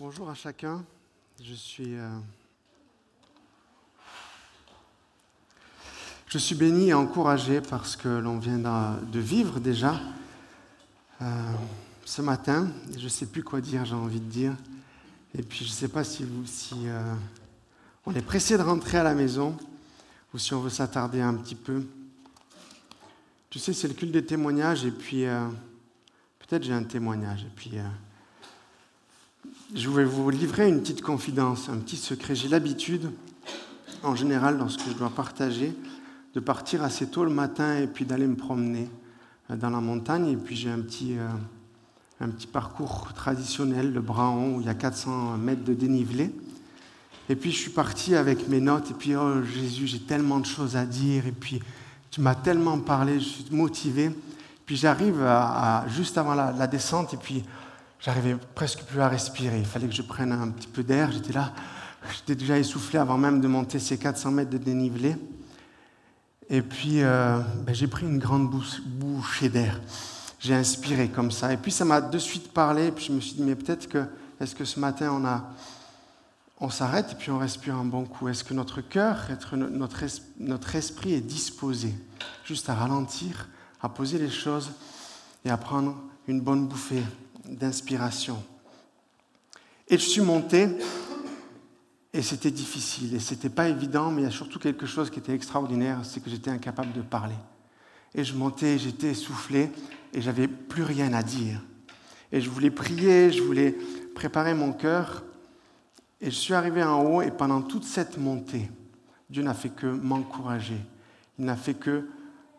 Bonjour à chacun. Je suis, euh, béni et encouragé parce que l'on vient de vivre déjà euh, ce matin. Je ne sais plus quoi dire, j'ai envie de dire. Et puis je ne sais pas si, vous, euh, on est pressé de rentrer à la maison ou si on veut s'attarder un petit peu. Tu sais, c'est le culte des témoignages et puis peut-être j'ai un témoignage je vais vous livrer une petite confidence, un petit secret. J'ai l'habitude, en général, lorsque je dois partager, de partir assez tôt le matin et puis d'aller me promener euh, dans la montagne. Et puis j'ai un petit, euh, un petit parcours traditionnel, le Braon, où il y a 400 mètres de dénivelé. Et puis je suis parti avec mes notes, et puis oh Jésus, j'ai tellement de choses à dire, et puis tu m'as tellement parlé, je suis motivé. Puis j'arrive juste avant la, la descente, et puis J'arrivais presque plus à respirer. Il fallait que je prenne un petit peu d'air. J'étais là, j'étais déjà essoufflé avant même de monter ces 400 mètres de dénivelé. Et puis, euh, ben, j'ai pris une grande bouchée d'air. J'ai inspiré comme ça. Et puis, ça m'a de suite parlé. Et puis, je me suis dit, mais peut-être que, est-ce que ce matin, on, on s'arrête et puis on respire un bon coup? Est-ce que notre cœur, notre, notre esprit est disposé juste à ralentir, à poser les choses et à prendre une bonne bouffée? D'inspiration. Et je suis monté, et c'était difficile, et c'était pas évident, mais il y a surtout quelque chose qui était extraordinaire, c'est que j'étais incapable de parler. Et je montais, j'étais essoufflé, et j'avais plus rien à dire. Et je voulais prier, je voulais préparer mon cœur, et je suis arrivé en haut, et pendant toute cette montée, Dieu n'a fait que m'encourager, il n'a fait que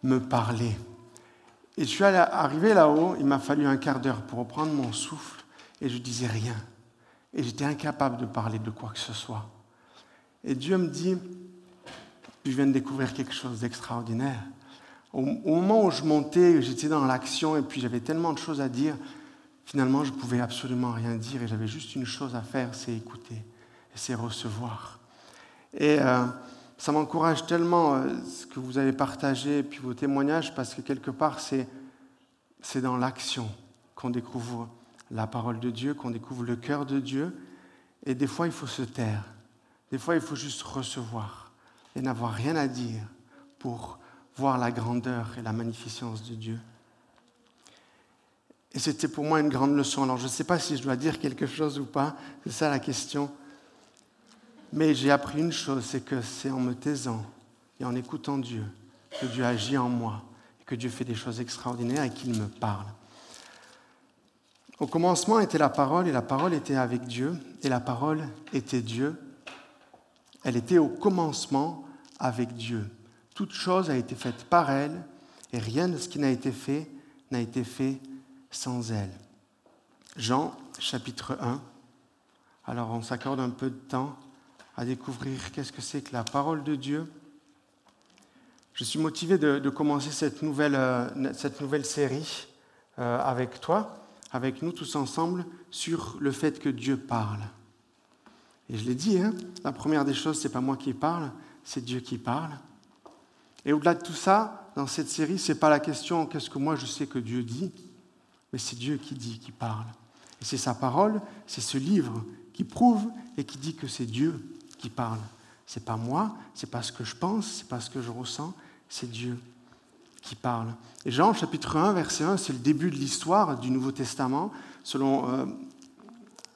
me parler. Et je suis arrivé là-haut, il m'a fallu un quart d'heure pour reprendre mon souffle, et je disais rien. Et j'étais incapable de parler de quoi que ce soit. Et Dieu me dit, je viens de découvrir quelque chose d'extraordinaire. Au, moment où je montais, j'étais dans l'action, et puis j'avais tellement de choses à dire, finalement, je pouvais absolument rien dire, et j'avais juste une chose à faire, c'est écouter, et c'est recevoir. Et euh, ça m'encourage tellement euh, ce que vous avez partagé et puis vos témoignages parce que quelque part c'est c'est dans l'action qu'on découvre la parole de Dieu, qu'on découvre le cœur de Dieu et des fois il faut se taire. Des fois il faut juste recevoir et n'avoir rien à dire pour voir la grandeur et la magnificence de Dieu. Et c'était pour moi une grande leçon. Alors je ne sais pas si je dois dire quelque chose ou pas, c'est ça la question. Mais j'ai appris une chose, c'est que c'est en me taisant et en écoutant Dieu que Dieu agit en moi, et que Dieu fait des choses extraordinaires et qu'il me parle. Au commencement était la parole et la parole était avec Dieu et la parole était Dieu. Elle était au commencement avec Dieu. Toute chose a été faite par elle et rien de ce qui n'a été fait n'a été fait sans elle. Jean chapitre 1. Alors on s'accorde un peu de temps à découvrir qu'est-ce que c'est que la parole de Dieu. Je suis motivé de, commencer cette nouvelle, euh, cette nouvelle série euh, avec toi, avec nous tous ensemble, sur le fait que Dieu parle. Et je l'ai dit, hein, la première des choses, c'est pas moi qui parle, c'est Dieu qui parle. Et au-delà de tout ça, dans cette série, c'est pas la question qu'est-ce que moi je sais que Dieu dit, mais c'est Dieu qui dit, qui parle. Et c'est sa parole, c'est ce livre qui prouve et qui dit que c'est Dieu qui parle. C'est pas moi, c'est pas ce que je pense, c'est pas ce que je ressens, c'est Dieu qui parle. Et Jean chapitre 1, verset 1, c'est le début de l'histoire du Nouveau Testament, selon euh,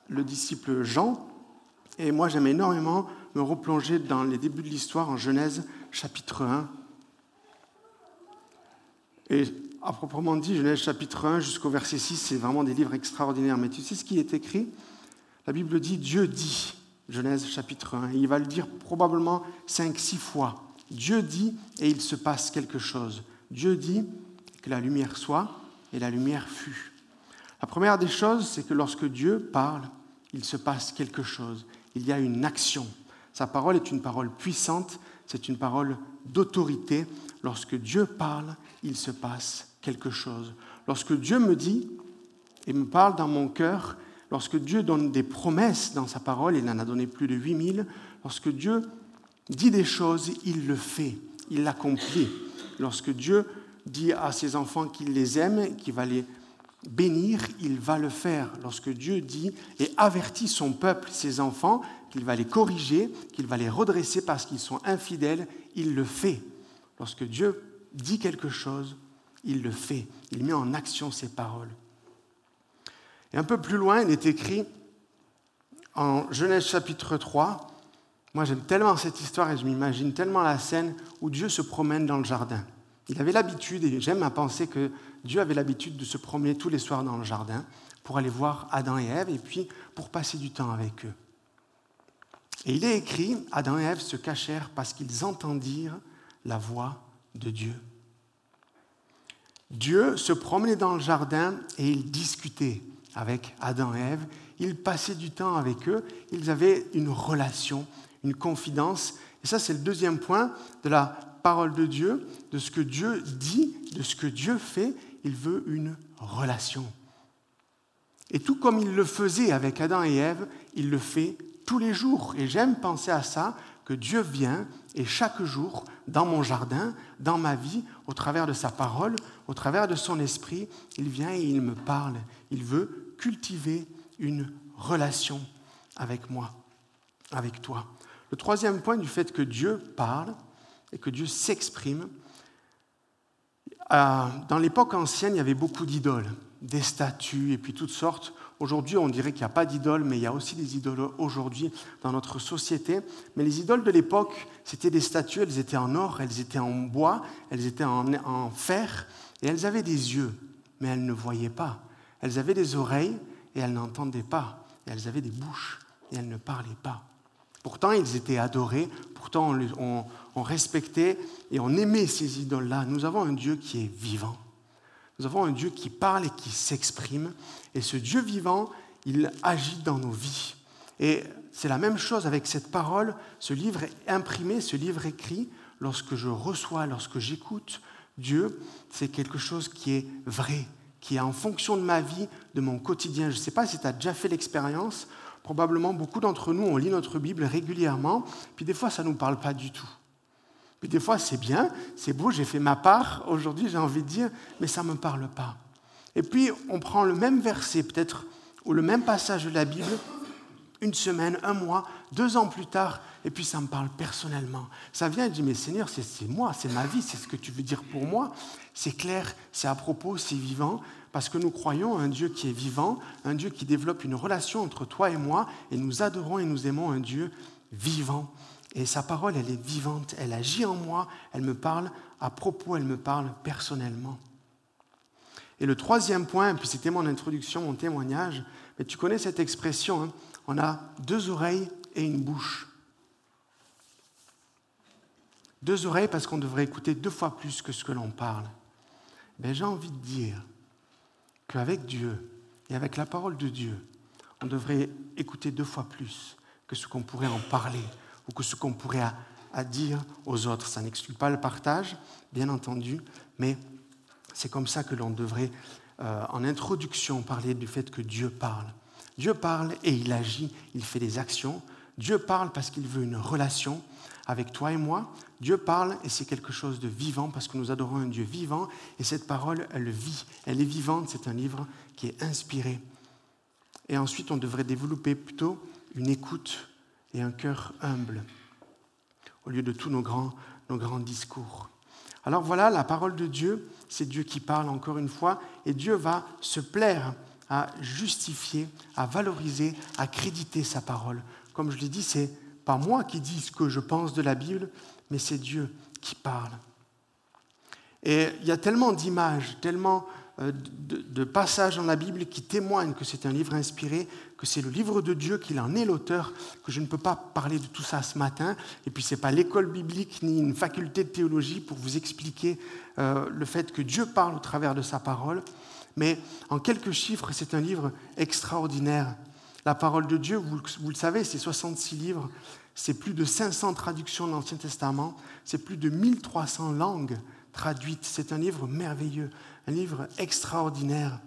le disciple Jean. Et moi, j'aime énormément me replonger dans les débuts de l'histoire en Genèse chapitre 1. Et à proprement dit, Genèse chapitre 1 jusqu'au verset 6, c'est vraiment des livres extraordinaires. Mais tu sais ce qui est écrit? La Bible dit Dieu dit. Genèse chapitre 1. il va le dire probablement cinq, six fois. Dieu dit et il se passe quelque chose. Dieu dit que la lumière soit et la lumière fut. La première des choses, c'est que lorsque Dieu parle, il se passe quelque chose. Il y a une action. Sa parole est une parole puissante, c'est une parole d'autorité. Lorsque Dieu parle, il se passe quelque chose. Lorsque Dieu me dit et me parle dans mon cœur, Lorsque Dieu donne des promesses dans sa parole, il en a donné plus de 8000, lorsque Dieu dit des choses, il le fait, il l'accomplit. Lorsque Dieu dit à ses enfants qu'il les aime, qu'il va les bénir, il va le faire. Lorsque Dieu dit et avertit son peuple, ses enfants, qu'il va les corriger, qu'il va les redresser parce qu'ils sont infidèles, il le fait. Lorsque Dieu dit quelque chose, il le fait. Il met en action ses paroles. Et un peu plus loin, il est écrit en Genèse chapitre 3, moi j'aime tellement cette histoire et je m'imagine tellement la scène où Dieu se promène dans le jardin. Il avait l'habitude, et j'aime à penser que Dieu avait l'habitude de se promener tous les soirs dans le jardin pour aller voir Adam et Ève et puis pour passer du temps avec eux. Et il est écrit, Adam et Ève se cachèrent parce qu'ils entendirent la voix de Dieu. Dieu se promenait dans le jardin et il discutait avec Adam et Ève. Il passait du temps avec eux. Ils avaient une relation, une confidence. Et ça, c'est le deuxième point de la parole de Dieu, de ce que Dieu dit, de ce que Dieu fait. Il veut une relation. Et tout comme il le faisait avec Adam et Ève, il le fait tous les jours. Et j'aime penser à ça, que Dieu vient et chaque jour, dans mon jardin, dans ma vie, au travers de sa parole, au travers de son esprit, il vient et il me parle. Il veut cultiver une relation avec moi, avec toi. Le troisième point du fait que Dieu parle et que Dieu s'exprime, euh, dans l'époque ancienne, il y avait beaucoup d'idoles, des statues et puis toutes sortes Aujourd'hui, on dirait qu'il n'y a pas d'idoles, mais il y a aussi des idoles aujourd'hui dans notre société. Mais les idoles de l'époque, c'était des statues, elles étaient en or, elles étaient en bois, elles étaient en, fer, et elles avaient des yeux, mais elles ne voyaient pas. Elles avaient des oreilles, et elles n'entendaient pas. Et elles avaient des bouches, et elles ne parlaient pas. Pourtant, ils étaient adorés, pourtant on, on respectait et on aimait ces idoles-là. Nous avons un Dieu qui est vivant. Nous avons un Dieu qui parle et qui s'exprime. Et ce Dieu vivant, il agit dans nos vies. Et c'est la même chose avec cette parole. Ce livre imprimé, ce livre écrit, lorsque je reçois, lorsque j'écoute Dieu, c'est quelque chose qui est vrai, qui est en fonction de ma vie, de mon quotidien. Je ne sais pas si tu as déjà fait l'expérience. Probablement beaucoup d'entre nous, on lit notre Bible régulièrement, puis des fois, ça ne nous parle pas du tout. Puis des fois, c'est bien, c'est beau, j'ai fait ma part. Aujourd'hui, j'ai envie de dire, mais ça ne me parle pas. Et puis, on prend le même verset, peut-être, ou le même passage de la Bible, une semaine, un mois, deux ans plus tard, et puis ça me parle personnellement. Ça vient et dit, mais Seigneur, c'est moi, c'est ma vie, c'est ce que tu veux dire pour moi. C'est clair, c'est à propos, c'est vivant, parce que nous croyons un Dieu qui est vivant, un Dieu qui développe une relation entre toi et moi, et nous adorons et nous aimons un Dieu vivant. Et sa parole, elle est vivante, elle agit en moi, elle me parle à propos, elle me parle personnellement. Et le troisième point, puis c'était mon introduction, mon témoignage, mais tu connais cette expression, hein, on a deux oreilles et une bouche. Deux oreilles parce qu'on devrait écouter deux fois plus que ce que l'on parle. Ben, J'ai envie de dire qu'avec Dieu et avec la parole de Dieu, on devrait écouter deux fois plus que ce qu'on pourrait en parler, ou que ce qu'on pourrait à, dire aux autres. Ça n'exclut pas le partage, bien entendu, mais c'est comme ça que l'on devrait, euh, en introduction, parler du fait que Dieu parle. Dieu parle et il agit, il fait des actions. Dieu parle parce qu'il veut une relation avec toi et moi. Dieu parle et c'est quelque chose de vivant parce que nous adorons un Dieu vivant et cette parole, elle vit, elle est vivante, c'est un livre qui est inspiré. Et ensuite, on devrait développer plutôt une écoute et un cœur humble, au lieu de tous nos grands, nos grands discours. Alors voilà, la parole de Dieu, c'est Dieu qui parle encore une fois, et Dieu va se plaire à justifier, à valoriser, à créditer sa parole. Comme je l'ai dit, c'est pas moi qui dis ce que je pense de la Bible, mais c'est Dieu qui parle. Et il y a tellement d'images, tellement euh, de, passages dans la Bible qui témoignent que c'est un livre inspiré, que c'est le livre de Dieu, qu'il en est l'auteur, que je ne peux pas parler de tout ça ce matin. Et puis ce n'est pas l'école biblique ni une faculté de théologie pour vous expliquer euh, le fait que Dieu parle au travers de sa parole. Mais en quelques chiffres, c'est un livre extraordinaire. La parole de Dieu, vous, le savez, c'est 66 livres, c'est plus de 500 traductions de l'Ancien Testament, c'est plus de 1300 langues traduites. C'est un livre merveilleux un livre extraordinaire.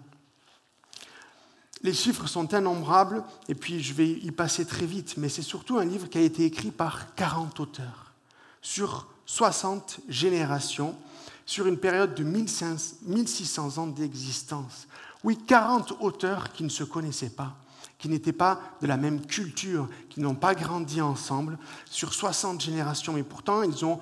Les chiffres sont innombrables, et puis je vais y passer très vite, mais c'est surtout un livre qui a été écrit par 40 auteurs, sur 60 générations, sur une période de 1600 ans d'existence. Oui, 40 auteurs qui ne se connaissaient pas, qui n'étaient pas de la même culture, qui n'ont pas grandi ensemble sur 60 générations, mais pourtant ils ont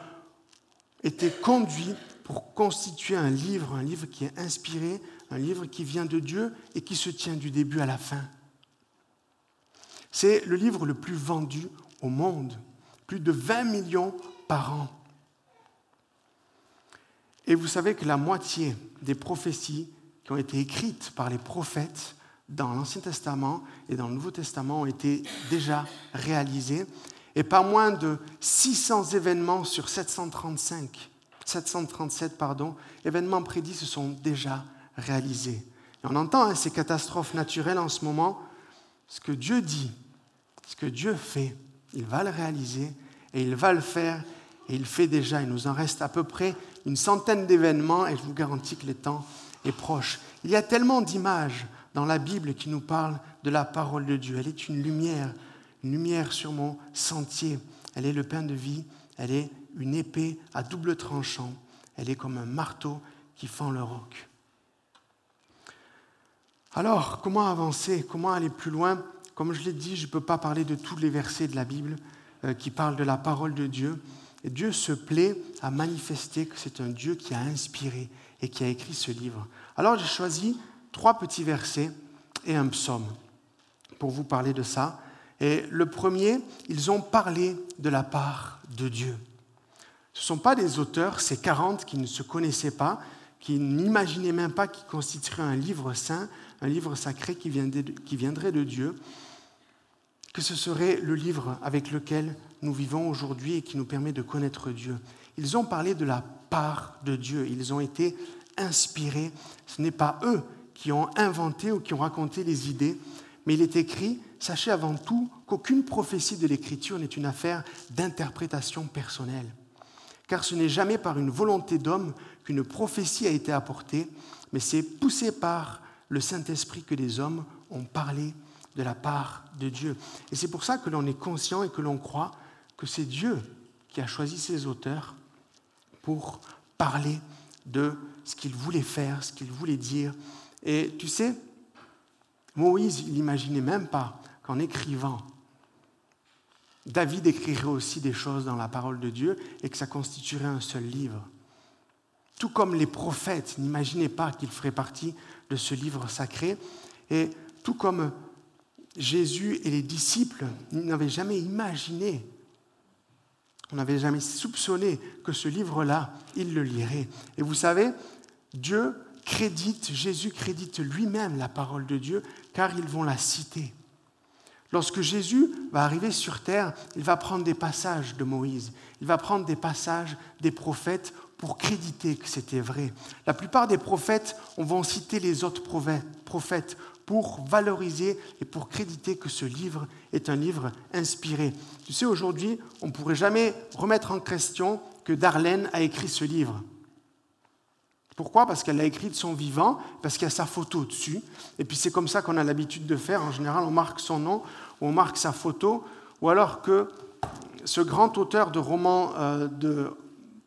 été conduits pour constituer un livre, un livre qui est inspiré, un livre qui vient de Dieu et qui se tient du début à la fin. C'est le livre le plus vendu au monde, plus de 20 millions par an. Et vous savez que la moitié des prophéties qui ont été écrites par les prophètes dans l'Ancien Testament et dans le Nouveau Testament ont été déjà réalisées, et pas moins de 600 événements sur 735, 737 pardon, événements prédits se sont déjà réalisés. On entend hein, ces catastrophes naturelles en ce moment, ce que Dieu dit, ce que Dieu fait, il va le réaliser et il va le faire et il fait déjà. Il nous en reste à peu près une centaine d'événements et je vous garantis que le temps est proche. Il y a tellement d'images dans la Bible qui nous parlent de la parole de Dieu. Elle est une lumière, une lumière sur mon sentier. Elle est le pain de vie. Elle est une épée à double tranchant. Elle est comme un marteau qui fend le roc. Alors, comment avancer? Comment aller plus loin? Comme je l'ai dit, je ne peux pas parler de tous les versets de la Bible euh, qui parlent de la parole de Dieu. Dieu se plaît à manifester que c'est un Dieu qui a inspiré et qui a écrit ce livre. Alors j'ai choisi trois petits versets et un psaume pour vous parler de ça. Et le premier, ils ont parlé de la part de Dieu. Ce ne sont pas des auteurs, ces 40 qui ne se connaissaient pas, qui n'imaginaient même pas qu'ils constitueraient un livre saint, un livre sacré qui viendrait de Dieu, que ce serait le livre avec lequel nous vivons aujourd'hui et qui nous permet de connaître Dieu. Ils ont parlé de la part de Dieu, ils ont été inspirés. Ce n'est pas eux qui ont inventé ou qui ont raconté les idées, mais il est écrit, sachez avant tout qu'aucune prophétie de l'Écriture n'est une affaire d'interprétation personnelle. Car ce n'est jamais par une volonté d'homme qu'une prophétie a été apportée, mais c'est poussé par le Saint-Esprit que les hommes ont parlé de la part de Dieu. Et c'est pour ça que l'on est conscient et que l'on croit que c'est Dieu qui a choisi ces auteurs pour parler de ce qu'il voulait faire, ce qu'il voulait dire. Et tu sais, Moïse, il n'imaginait même pas qu'en écrivant, David écrirait aussi des choses dans la parole de Dieu et que ça constituerait un seul livre. Tout comme les prophètes n'imaginaient pas qu'il ferait partie de ce livre sacré, et tout comme Jésus et les disciples n'avaient jamais imaginé, on n'avait jamais soupçonné que ce livre-là, ils le liraient. Et vous savez, Dieu crédite, Jésus crédite lui-même la parole de Dieu, car ils vont la citer. Lorsque Jésus va arriver sur terre, il va prendre des passages de Moïse, il va prendre des passages des prophètes pour créditer que c'était vrai. La plupart des prophètes, on va citer les autres prophètes pour valoriser et pour créditer que ce livre est un livre inspiré. Tu sais, aujourd'hui, on ne pourrait jamais remettre en question que Darlene a écrit ce livre. Pourquoi? Parce qu'elle l'a écrit de son vivant, parce qu'il y a sa photo dessus. Et puis c'est comme ça qu'on a l'habitude de faire. En général, on marque son nom, ou on marque sa photo, ou alors que ce grand auteur de romans euh, de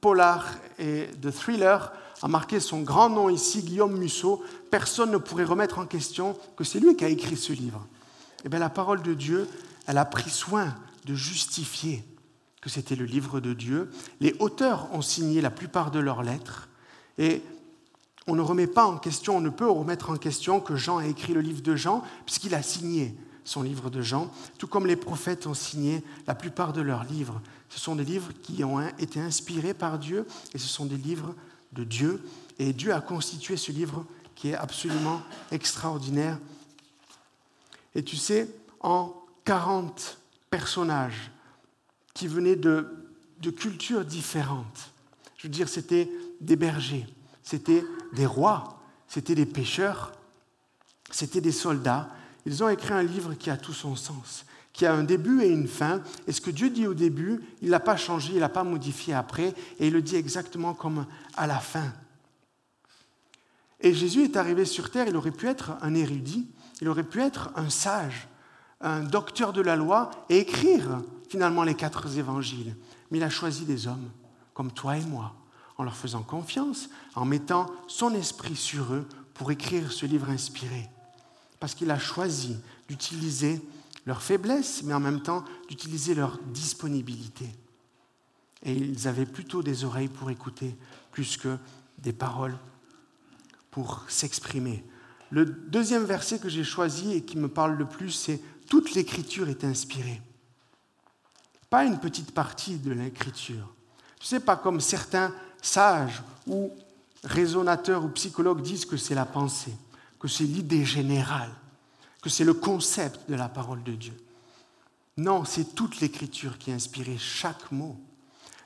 polar et de thriller a marqué son grand nom ici, Guillaume Musso, personne ne pourrait remettre en question que c'est lui qui a écrit ce livre. Eh bien, la parole de Dieu, elle a pris soin de justifier que c'était le livre de Dieu. Les auteurs ont signé la plupart de leurs lettres et on ne remet pas en question, on ne peut remettre en question que Jean a écrit le livre de Jean puisqu'il a signé son livre de Jean, tout comme les prophètes ont signé la plupart de leurs livres. Ce sont des livres qui ont été inspirés par Dieu et ce sont des livres de Dieu. Et Dieu a constitué ce livre qui est absolument extraordinaire. Et tu sais, en 40 personnages qui venaient de, cultures différentes, je veux dire, c'était des bergers, c'était des rois, c'était des pêcheurs, c'était des soldats. Ils ont écrit un livre qui a tout son sens qui a un début et une fin. Et ce que Dieu dit au début, il ne l'a pas changé, il ne l'a pas modifié après, et il le dit exactement comme à la fin. Et Jésus est arrivé sur terre, il aurait pu être un érudit, il aurait pu être un sage, un docteur de la loi, et écrire finalement les quatre évangiles. Mais il a choisi des hommes comme toi et moi, en leur faisant confiance, en mettant son esprit sur eux pour écrire ce livre inspiré. Parce qu'il a choisi d'utiliser leur faiblesse, mais en même temps d'utiliser leur disponibilité. Et ils avaient plutôt des oreilles pour écouter, plus que des paroles pour s'exprimer. Le deuxième verset que j'ai choisi et qui me parle le plus, c'est Toute l'écriture est inspirée. Pas une petite partie de l'écriture. Tu sais, pas comme certains sages ou raisonnateurs ou psychologues disent que c'est la pensée, que c'est l'idée générale, que c'est le concept de la parole de Dieu. Non, c'est toute l'écriture qui a inspiré chaque mot.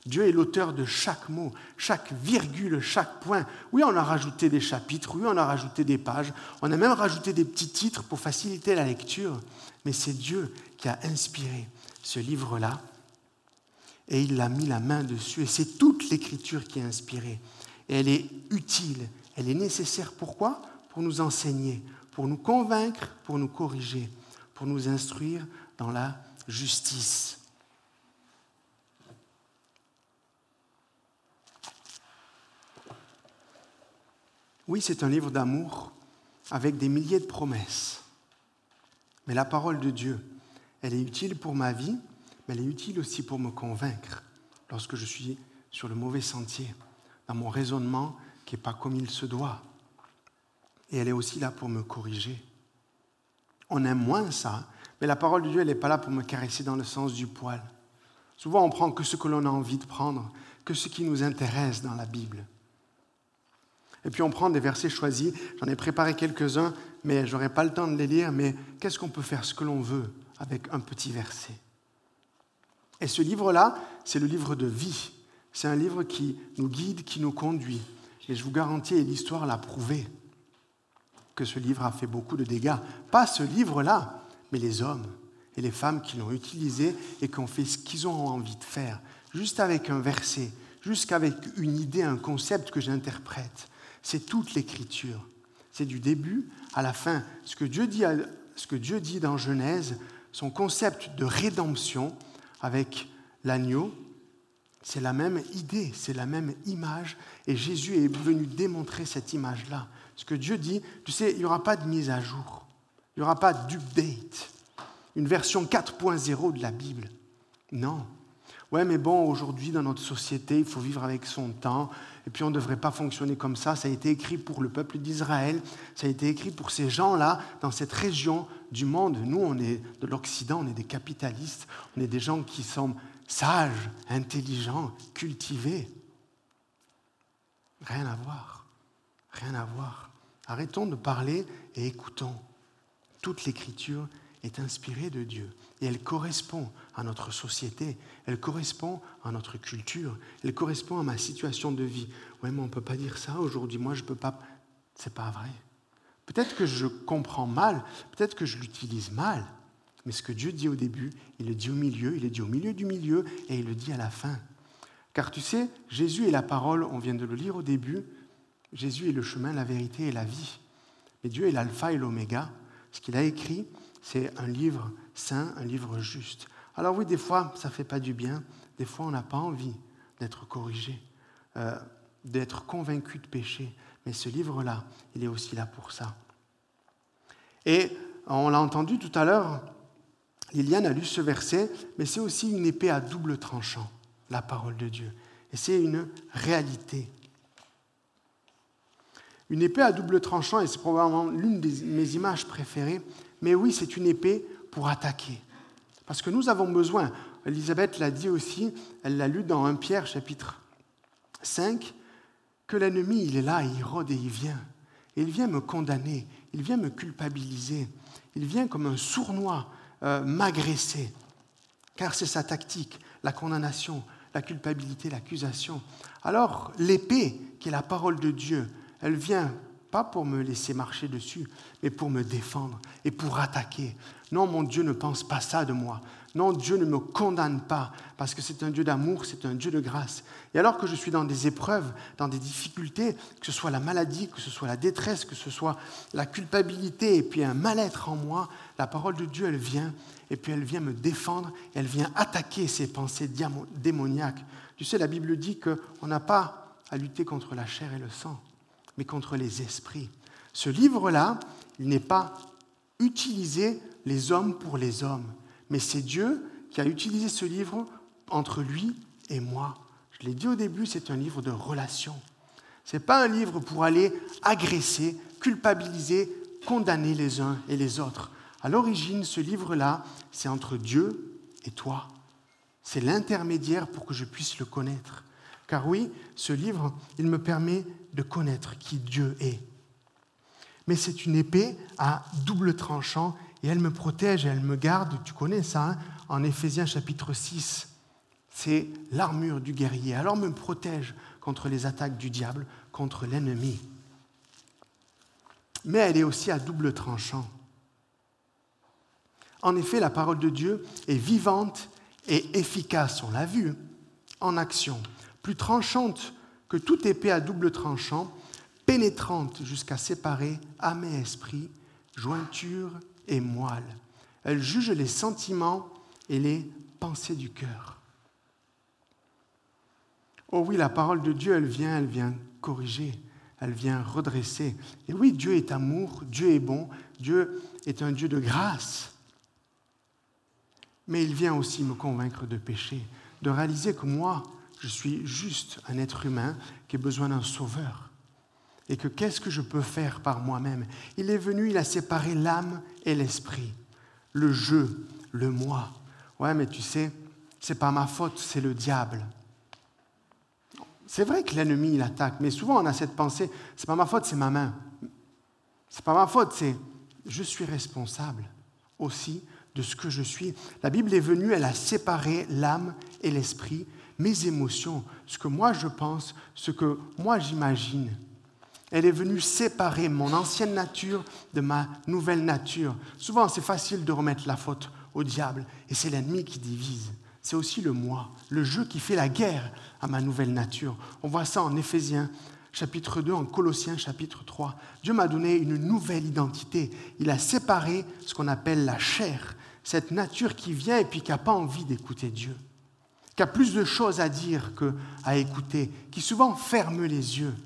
Dieu est l'auteur de chaque mot, chaque virgule, chaque point. Oui, on a rajouté des chapitres, oui, on a rajouté des pages, on a même rajouté des petits titres pour faciliter la lecture, mais c'est Dieu qui a inspiré ce livre-là et il a mis la main dessus. Et c'est toute l'écriture qui est inspirée. Et elle est utile, elle est nécessaire. Pourquoi? Pour nous enseigner, pour nous convaincre, pour nous corriger, pour nous instruire dans la justice. Oui, c'est un livre d'amour avec des milliers de promesses. Mais la parole de Dieu, elle est utile pour ma vie, mais elle est utile aussi pour me convaincre lorsque je suis sur le mauvais sentier, dans mon raisonnement qui n'est pas comme il se doit. Et elle est aussi là pour me corriger. On aime moins ça, mais la parole de Dieu, elle n'est pas là pour me caresser dans le sens du poil. Souvent, on prend que ce que l'on a envie de prendre, que ce qui nous intéresse dans la Bible. Et puis on prend des versets choisis, j'en ai préparé quelques-uns, mais je n'aurai pas le temps de les lire, mais qu'est-ce qu'on peut faire ce que l'on veut avec un petit verset? Et ce livre-là, c'est le livre de vie. C'est un livre qui nous guide, qui nous conduit. Et je vous garantis, et l'histoire l'a prouvé, que ce livre a fait beaucoup de dégâts. Pas ce livre-là, mais les hommes et les femmes qui l'ont utilisé et qui ont fait ce qu'ils ont envie de faire, juste avec un verset, juste avec une idée, un concept que j'interprète. C'est toute l'écriture. C'est du début à la fin. Ce que Dieu dit, ce que Dieu dit dans Genèse, son concept de rédemption, avec l'agneau, c'est la même idée, c'est la même image, et Jésus est venu démontrer cette image-là. Ce que Dieu dit, tu sais, il n'y aura pas de mise à jour, il n'y aura pas d'update, une version 4.0 de la Bible. Non. Ouais, mais bon, aujourd'hui, dans notre société, il faut vivre avec son temps, et puis on ne devrait pas fonctionner comme ça. Ça a été écrit pour le peuple d'Israël, ça a été écrit pour ces gens-là, dans cette région du monde. Nous, on est de l'Occident, on est des capitalistes, on est des gens qui sont sages, intelligents, cultivés. Rien à voir, rien à voir. Arrêtons de parler et écoutons. Toute l'écriture est inspirée de Dieu et elle correspond à notre société, elle correspond à notre culture, elle correspond à ma situation de vie. Oui, mais on ne peut pas dire ça aujourd'hui, moi je ne peux pas. C'est pas vrai. Peut-être que je comprends mal, peut-être que je l'utilise mal, mais ce que Dieu dit au début, il le dit au milieu, il le dit au milieu du milieu et il le dit à la fin. Car tu sais, Jésus est la parole, on vient de le lire au début, Jésus est le chemin, la vérité et la vie. Mais Dieu est l'alpha et l'oméga. Ce qu'il a écrit, c'est un livre saint, un livre juste. Alors oui, des fois, ça ne fait pas du bien, des fois, on n'a pas envie d'être corrigé, euh, d'être convaincu de péché. Mais ce livre-là, il est aussi là pour ça. Et on l'a entendu tout à l'heure, Liliane a lu ce verset, mais c'est aussi une épée à double tranchant, la parole de Dieu. Et c'est une réalité. Une épée à double tranchant, et c'est probablement l'une de mes images préférées, mais oui, c'est une épée pour attaquer. Parce que nous avons besoin, Elisabeth l'a dit aussi, elle l'a lu dans 1 Pierre chapitre 5, que l'ennemi, il est là, il rôde et il vient. Et il vient me condamner, il vient me culpabiliser, il vient comme un sournois euh, m'agresser. Car c'est sa tactique, la condamnation, la culpabilité, l'accusation. Alors l'épée, qui est la parole de Dieu, elle vient pas pour me laisser marcher dessus, mais pour me défendre et pour attaquer. Non, mon Dieu ne pense pas ça de moi. Non, Dieu ne me condamne pas, parce que c'est un Dieu d'amour, c'est un Dieu de grâce. Et alors que je suis dans des épreuves, dans des difficultés, que ce soit la maladie, que ce soit la détresse, que ce soit la culpabilité et puis un mal-être en moi, la parole de Dieu, elle vient, et puis elle vient me défendre, elle vient attaquer ces pensées démoniaques. Tu sais, la Bible dit qu'on n'a pas à lutter contre la chair et le sang, mais contre les esprits. Ce livre-là, il n'est pas utilisé les hommes pour les hommes, mais c'est Dieu qui a utilisé ce livre entre lui et moi. Je l'ai dit au début, c'est un livre de relation. Ce n'est pas un livre pour aller agresser, culpabiliser, condamner les uns et les autres. À l'origine, ce livre-là, c'est entre Dieu et toi. C'est l'intermédiaire pour que je puisse le connaître. Car oui, ce livre, il me permet de connaître qui Dieu est. Mais c'est une épée à double tranchant et elle me protège et elle me garde. Tu connais ça hein, en Éphésiens chapitre 6. C'est l'armure du guerrier. Alors me protège contre les attaques du diable, contre l'ennemi. Mais elle est aussi à double tranchant. En effet, la parole de Dieu est vivante et efficace, on l'a vu, en action, plus tranchante que toute épée à double tranchant, pénétrante jusqu'à séparer âme et esprit, jointure et moelle. Elle juge les sentiments et les pensées du cœur. Oh oui, la parole de Dieu, elle vient, elle vient corriger, elle vient redresser. Et oui, Dieu est amour, Dieu est bon, Dieu est un Dieu de grâce. Mais il vient aussi me convaincre de péché, de réaliser que moi, je suis juste un être humain qui a besoin d'un sauveur. Et que qu'est-ce que je peux faire par moi-même? Il est venu, il a séparé l'âme et l'esprit, le je, le moi. Ouais, mais tu sais, c'est pas ma faute, c'est le diable. C'est vrai que l'ennemi, il attaque, mais souvent on a cette pensée, c'est pas ma faute, c'est ma main. C'est pas ma faute, c'est je suis responsable aussi de ce que je suis. La Bible est venue, elle a séparé l'âme et l'esprit, mes émotions, ce que moi je pense, ce que moi j'imagine. Elle est venue séparer mon ancienne nature de ma nouvelle nature. Souvent, c'est facile de remettre la faute au diable, et c'est l'ennemi qui divise. C'est aussi le moi, le jeu qui fait la guerre à ma nouvelle nature. On voit ça en Éphésiens chapitre 2, en Colossiens chapitre 3. Dieu m'a donné une nouvelle identité. Il a séparé ce qu'on appelle la chair, cette nature qui vient et puis qui n'a pas envie d'écouter Dieu, qui a plus de choses à dire qu'à écouter, qui souvent ferme les yeux.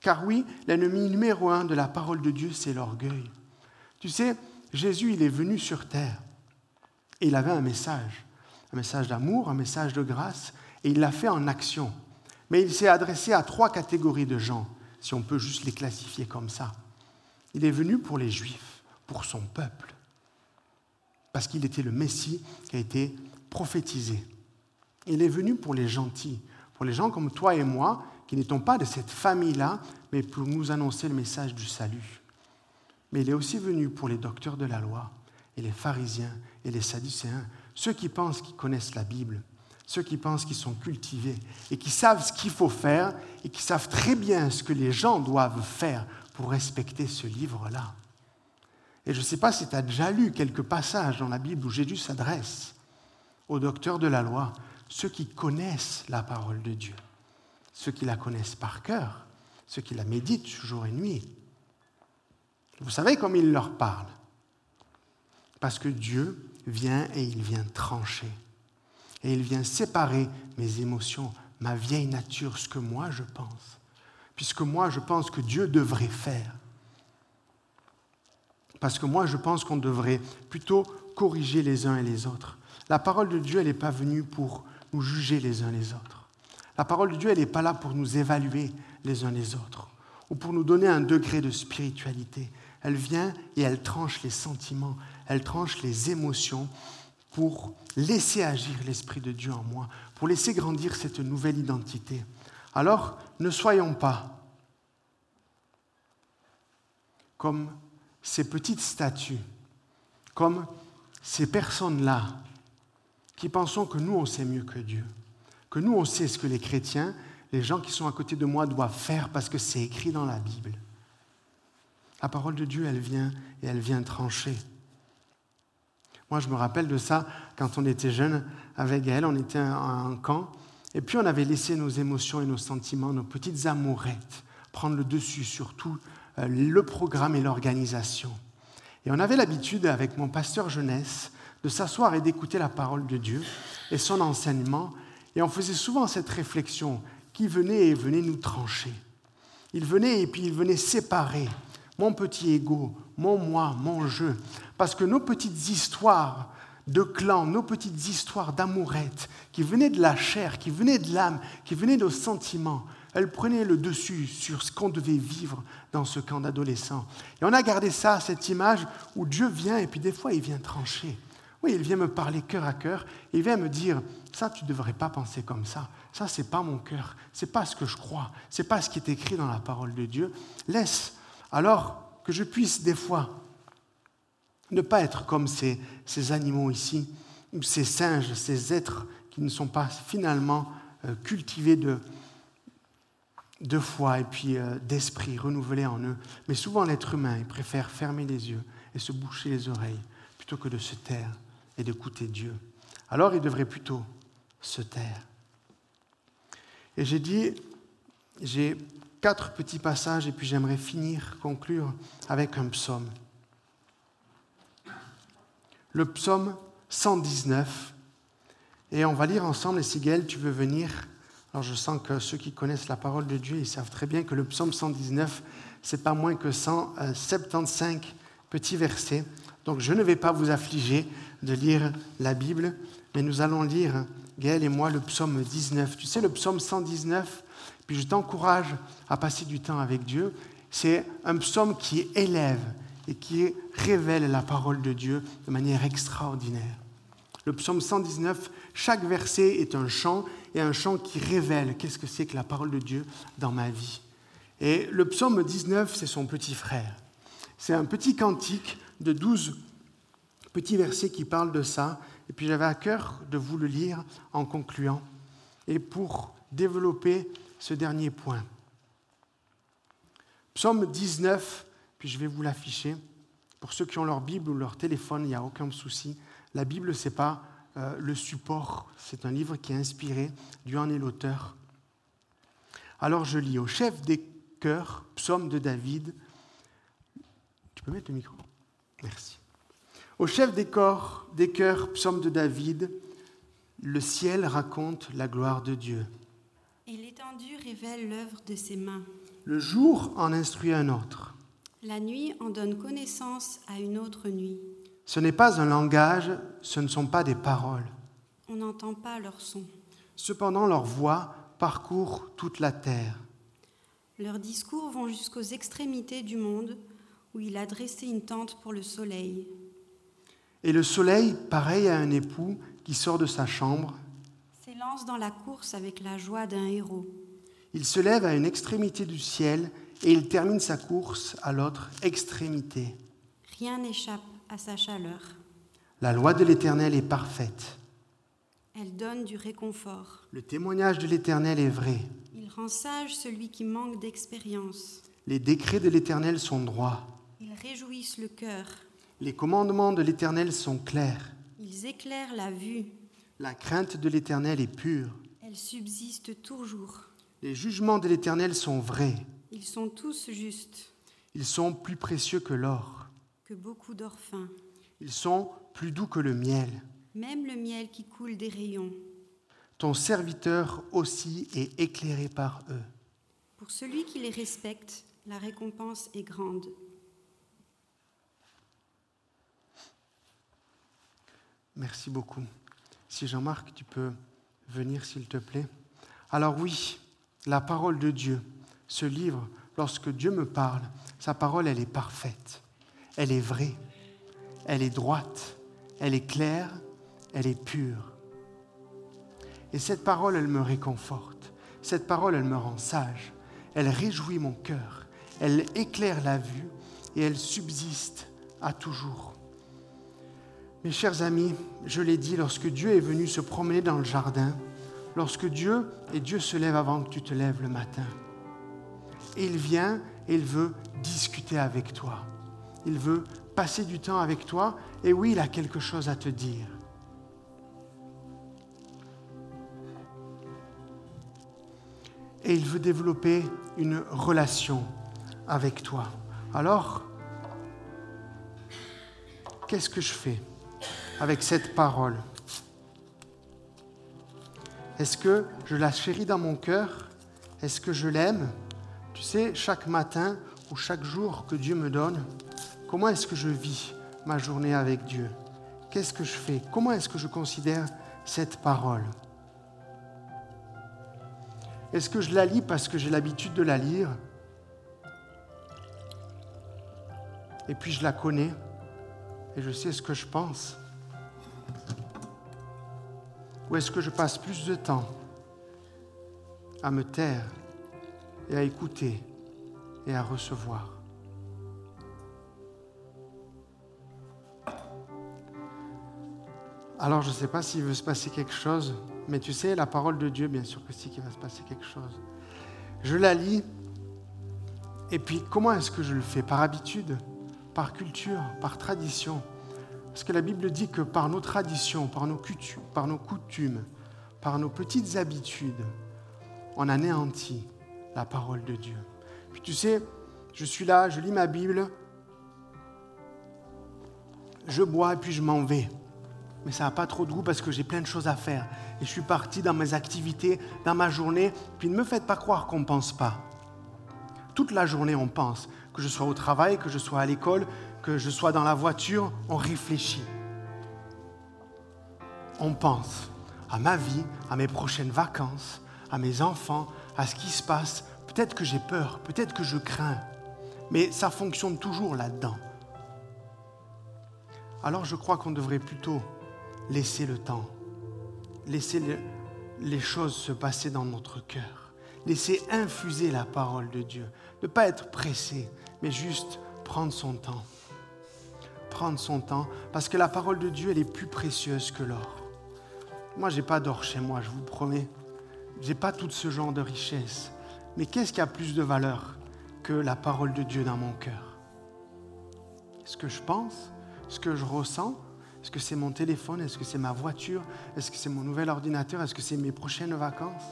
Car oui, l'ennemi numéro un de la parole de Dieu, c'est l'orgueil. Tu sais, Jésus, il est venu sur terre et il avait un message, un message d'amour, un message de grâce, et il l'a fait en action. Mais il s'est adressé à trois catégories de gens, si on peut juste les classifier comme ça. Il est venu pour les Juifs, pour son peuple parce qu'il était le Messie qui a été prophétisé. Il est venu pour les gentils, pour les gens comme toi et moi, qui n'étions pas de cette famille-là, mais pour nous annoncer le message du salut. Mais il est aussi venu pour les docteurs de la loi, et les pharisiens, et les sadducéens, ceux qui pensent qu'ils connaissent la Bible, ceux qui pensent qu'ils sont cultivés, et qui savent ce qu'il faut faire, et qui savent très bien ce que les gens doivent faire pour respecter ce livre-là. Et je ne sais pas si tu as déjà lu quelques passages dans la Bible où Jésus s'adresse aux docteurs de la loi, ceux qui connaissent la parole de Dieu, ceux qui la connaissent par cœur, ceux qui la méditent jour et nuit. Vous savez comme il leur parle Parce que Dieu vient et il vient trancher. Et il vient séparer mes émotions, ma vieille nature, ce que moi je pense. Puisque moi je pense que Dieu devrait faire. Parce que moi, je pense qu'on devrait plutôt corriger les uns et les autres. La parole de Dieu, elle n'est pas venue pour nous juger les uns les autres. La parole de Dieu, elle n'est pas là pour nous évaluer les uns les autres ou pour nous donner un degré de spiritualité. Elle vient et elle tranche les sentiments, elle tranche les émotions pour laisser agir l'Esprit de Dieu en moi, pour laisser grandir cette nouvelle identité. Alors, ne soyons pas comme ces petites statues, comme ces personnes-là qui pensons que nous, on sait mieux que Dieu, que nous, on sait ce que les chrétiens, les gens qui sont à côté de moi doivent faire parce que c'est écrit dans la Bible. La parole de Dieu, elle vient et elle vient trancher. Moi, je me rappelle de ça quand on était jeune avec elle, on était en camp, et puis on avait laissé nos émotions et nos sentiments, nos petites amourettes, prendre le dessus sur tout euh, le programme et l'organisation. Et on avait l'habitude, avec mon pasteur jeunesse, de s'asseoir et d'écouter la parole de Dieu et son enseignement. Et on faisait souvent cette réflexion qui venait et venait nous trancher. Il venait et puis il venait séparer mon petit ego, mon moi, mon je. Parce que nos petites histoires de clans, nos petites histoires d'amourettes qui venaient de la chair, qui venaient de l'âme, qui venaient de nos sentiments, elles prenaient le dessus sur ce qu'on devait vivre dans ce camp d'adolescents. Et on a gardé ça, cette image où Dieu vient et puis des fois il vient trancher. Oui, il vient me parler cœur à cœur, il vient me dire ça tu ne devrais pas penser comme ça. Ça c'est pas mon cœur, c'est pas ce que je crois, c'est pas ce qui est écrit dans la parole de Dieu. Laisse alors que je puisse des fois ne pas être comme ces, animaux ici, ou ces singes, ces êtres qui ne sont pas finalement euh, cultivés de, de foi et puis euh, d'esprit renouvelé en eux. Mais souvent, l'être humain, il préfère fermer les yeux et se boucher les oreilles plutôt que de se taire et d'écouter Dieu. Alors, il devrait plutôt se taire. Et j'ai dit, j'ai quatre petits passages et puis j'aimerais finir, conclure avec un psaume. Le psaume 119. Et on va lire ensemble, et si tu veux venir alors je sens que ceux qui connaissent la parole de Dieu, ils savent très bien que le psaume 119, c'est pas moins que 175 petits versets. Donc je ne vais pas vous affliger de lire la Bible, mais nous allons lire, Gaël et moi, le psaume 19. Tu sais, le psaume 119, puis je t'encourage à passer du temps avec Dieu. C'est un psaume qui élève et qui révèle la parole de Dieu de manière extraordinaire. Le psaume 119, chaque verset est un chant et un chant qui révèle qu'est-ce que c'est que la parole de Dieu dans ma vie. Et le psaume 19, c'est son petit frère. C'est un petit cantique de 12 petits versets qui parlent de ça. Et puis j'avais à cœur de vous le lire en concluant et pour développer ce dernier point. Psaume 19, puis je vais vous l'afficher. Pour ceux qui ont leur Bible ou leur téléphone, il n'y a aucun souci. La Bible, ce n'est pas euh, le support. C'est un livre qui est inspiré. Dieu en est l'auteur. Alors je lis au chef des chœurs, psaume de David. Tu peux mettre le micro? Merci. Au chef des, corps, des chœurs, psaume de David, le ciel raconte la gloire de Dieu. Et l'étendue révèle l'œuvre de ses mains. Le jour en instruit un autre. La nuit en donne connaissance à une autre nuit. Ce n'est pas un langage, ce ne sont pas des paroles. On n'entend pas leur son. Cependant, leur voix parcourt toute la terre. Leurs discours vont jusqu'aux extrémités du monde, où il a dressé une tente pour le soleil. Et le soleil, pareil à un époux qui sort de sa chambre, s'élance dans la course avec la joie d'un héros. Il se lève à une extrémité du ciel et il termine sa course à l'autre extrémité. Rien n'échappe à sa chaleur. La loi de l'Éternel est parfaite. Elle donne du réconfort. Le témoignage de l'Éternel est vrai. Il rend sage celui qui manque d'expérience. Les décrets de l'Éternel sont droits. Ils réjouissent le cœur. Les commandements de l'Éternel sont clairs. Ils éclairent la vue. La crainte de l'Éternel est pure. Elle subsiste toujours. Les jugements de l'Éternel sont vrais. Ils sont tous justes. Ils sont plus précieux que l'or que beaucoup d'orphins. Ils sont plus doux que le miel. Même le miel qui coule des rayons. Ton serviteur aussi est éclairé par eux. Pour celui qui les respecte, la récompense est grande. Merci beaucoup. Si Jean-Marc, tu peux venir, s'il te plaît. Alors oui, la parole de Dieu, ce livre, lorsque Dieu me parle, sa parole, elle est parfaite elle est vraie, elle est droite, elle est claire, elle est pure. Et cette parole, elle me réconforte. Cette parole, elle me rend sage. Elle réjouit mon cœur. Elle éclaire la vue et elle subsiste à toujours. Mes chers amis, je l'ai dit, lorsque Dieu est venu se promener dans le jardin, lorsque Dieu, et Dieu se lève avant que tu te lèves le matin, il vient et il veut discuter avec toi il veut passer du temps avec toi et oui, il a quelque chose à te dire. Et il veut développer une relation avec toi. Alors, qu'est-ce que je fais? Avec cette parole. Est-ce que je la chéris dans mon cœur? Est-ce que je l'aime? Tu sais, chaque matin, ou chaque jour que Dieu me donne, comment est-ce que je vis ma journée avec Dieu? Qu'est-ce que je fais? Comment est-ce que je considère cette parole? Est-ce que je la lis parce que j'ai l'habitude de la lire? Et puis je la connais et je sais ce que je pense Ou est-ce que je passe plus de temps à me taire et à écouter et à recevoir? Alors je ne sais pas s'il veut se passer quelque chose, mais tu sais, la parole de Dieu, bien sûr que si qu'il va se passer quelque chose. Je la lis, et puis comment est-ce que je le fais? Par habitude, par culture, par tradition? Parce que la Bible dit que par nos traditions, par nos coutumes, par nos, petites habitudes, on anéantit la parole de Dieu. Puis tu sais, je suis là, je lis ma Bible, je bois et puis je m'en vais mais ça n'a pas trop de goût parce que j'ai plein de choses à faire. Et je suis parti dans mes activités, dans ma journée. Puis ne me faites pas croire qu'on ne pense pas. Toute la journée, on pense. Que je sois au travail, que je sois à l'école, que je sois dans la voiture, on réfléchit. On pense à ma vie, à mes prochaines vacances, à mes enfants, à ce qui se passe. Peut-être que j'ai peur, peut-être que je crains. Mais ça fonctionne toujours là-dedans. Alors je crois qu'on devrait plutôt laisser le temps, laisser les choses se passer dans notre cœur, laisser infuser la parole de Dieu, ne pas être pressé, mais juste prendre son temps. Prendre son temps, parce que la parole de Dieu, elle est plus précieuse que l'or. Moi, je n'ai pas d'or chez moi, je vous promets. Je n'ai pas tout ce genre de richesse. Mais qu'est-ce qui a plus de valeur que la parole de Dieu dans mon cœur? Ce que je pense, ce que je ressens, est-ce que c'est mon téléphone Est-ce que c'est ma voiture Est-ce que c'est mon nouvel ordinateur Est-ce que c'est mes prochaines vacances?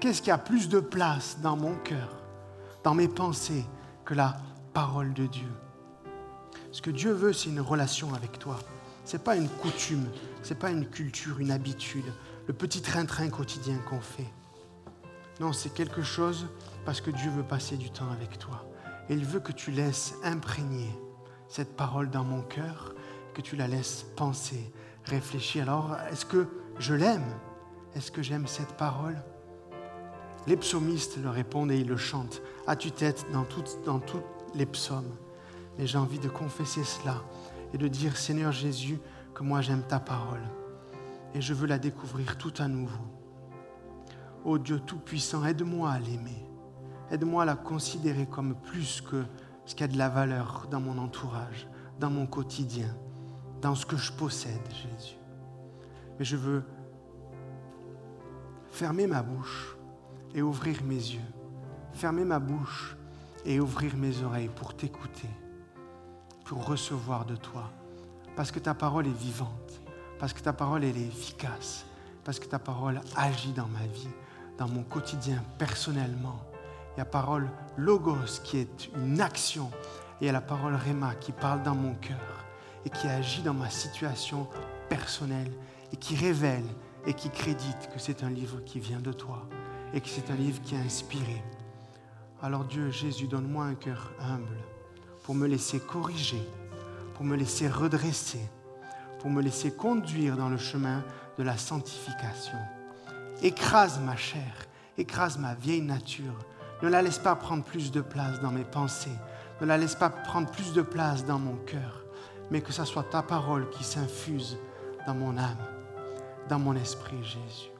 Qu'est-ce qui a plus de place dans mon cœur, dans mes pensées, que la parole de Dieu Ce que Dieu veut, c'est une relation avec toi. Ce n'est pas une coutume, ce n'est pas une culture, une habitude, le petit train-train quotidien qu'on fait. Non, c'est quelque chose parce que Dieu veut passer du temps avec toi. Et il veut que tu laisses imprégner cette parole dans mon cœur que tu la laisses penser, réfléchir. Alors, est-ce que je l'aime? Est-ce que j'aime cette parole? Les psaumistes le répondent et ils le chantent à tue-tête dans, dans tous les psaumes. Mais j'ai envie de confesser cela et de dire, Seigneur Jésus, que moi j'aime ta parole et je veux la découvrir tout à nouveau. Ô Dieu Tout-Puissant, aide-moi à l'aimer. Aide-moi à la considérer comme plus que ce qui a de la valeur dans mon entourage, dans mon quotidien dans ce que je possède, Jésus. Mais je veux fermer ma bouche et ouvrir mes yeux. Fermer ma bouche et ouvrir mes oreilles pour t'écouter, pour recevoir de toi. Parce que ta parole est vivante, parce que ta parole est efficace, parce que ta parole agit dans ma vie, dans mon quotidien personnellement. Il y a parole logos qui est une action et il y a la parole rema qui parle dans mon cœur et qui agit dans ma situation personnelle et qui révèle et qui crédite que c'est un livre qui vient de toi et que c'est un livre qui a inspiré. Alors Dieu, Jésus, donne-moi un cœur humble pour me laisser corriger, pour me laisser redresser, pour me laisser conduire dans le chemin de la sanctification. Écrase ma chair, écrase ma vieille nature. Ne la laisse pas prendre plus de place dans mes pensées. Ne la laisse pas prendre plus de place dans mon cœur mais que ce soit ta parole qui s'infuse dans mon âme, dans mon esprit, Jésus.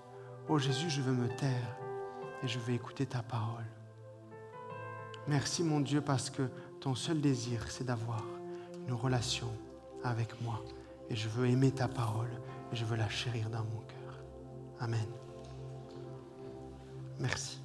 Oh Jésus, je veux me taire et je vais écouter ta parole. Merci mon Dieu parce que ton seul désir, c'est d'avoir une relation avec moi. Et je veux aimer ta parole et je veux la chérir dans mon cœur. Amen. Merci.